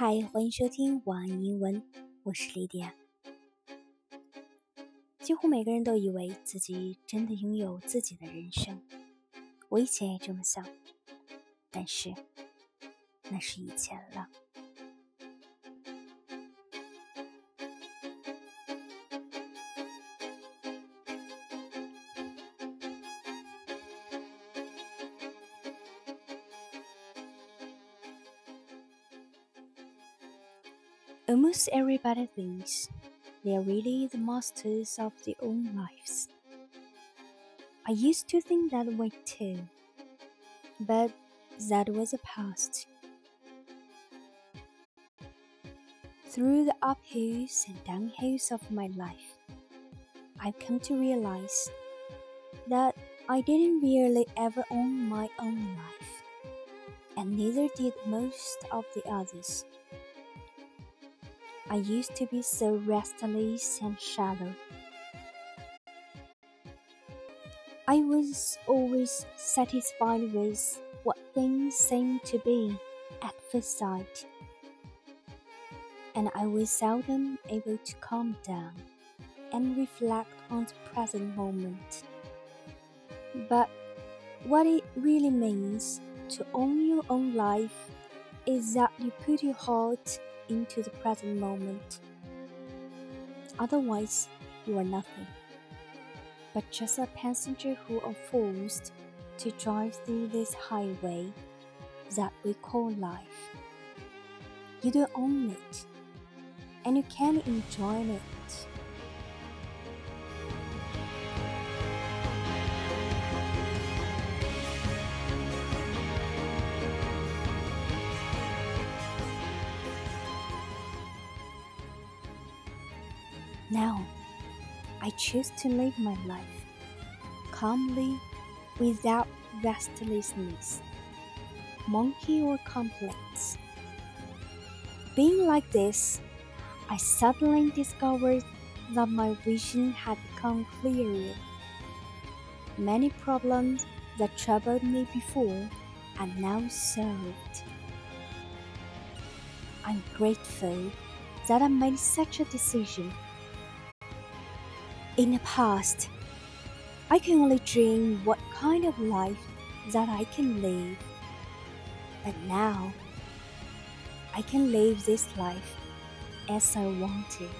嗨，欢迎收听网易英文，我是莉迪亚。几乎每个人都以为自己真的拥有自己的人生，我以前也这么想，但是那是以前了。Almost everybody thinks they are really the masters of their own lives. I used to think that way too, but that was the past. Through the uphills and downhills of my life, I've come to realize that I didn't really ever own my own life, and neither did most of the others. I used to be so restless and shallow. I was always satisfied with what things seemed to be at first sight, and I was seldom able to calm down and reflect on the present moment. But what it really means to own your own life is that you put your heart into the present moment. Otherwise, you are nothing but just a passenger who are forced to drive through this highway that we call life. You don't own it, and you can't enjoy it. Now, I choose to live my life calmly without restlessness, monkey or complaints. Being like this, I suddenly discovered that my vision had become clearer. Many problems that troubled me before are now solved. I'm grateful that I made such a decision. In the past, I can only dream what kind of life that I can live. But now, I can live this life as I wanted.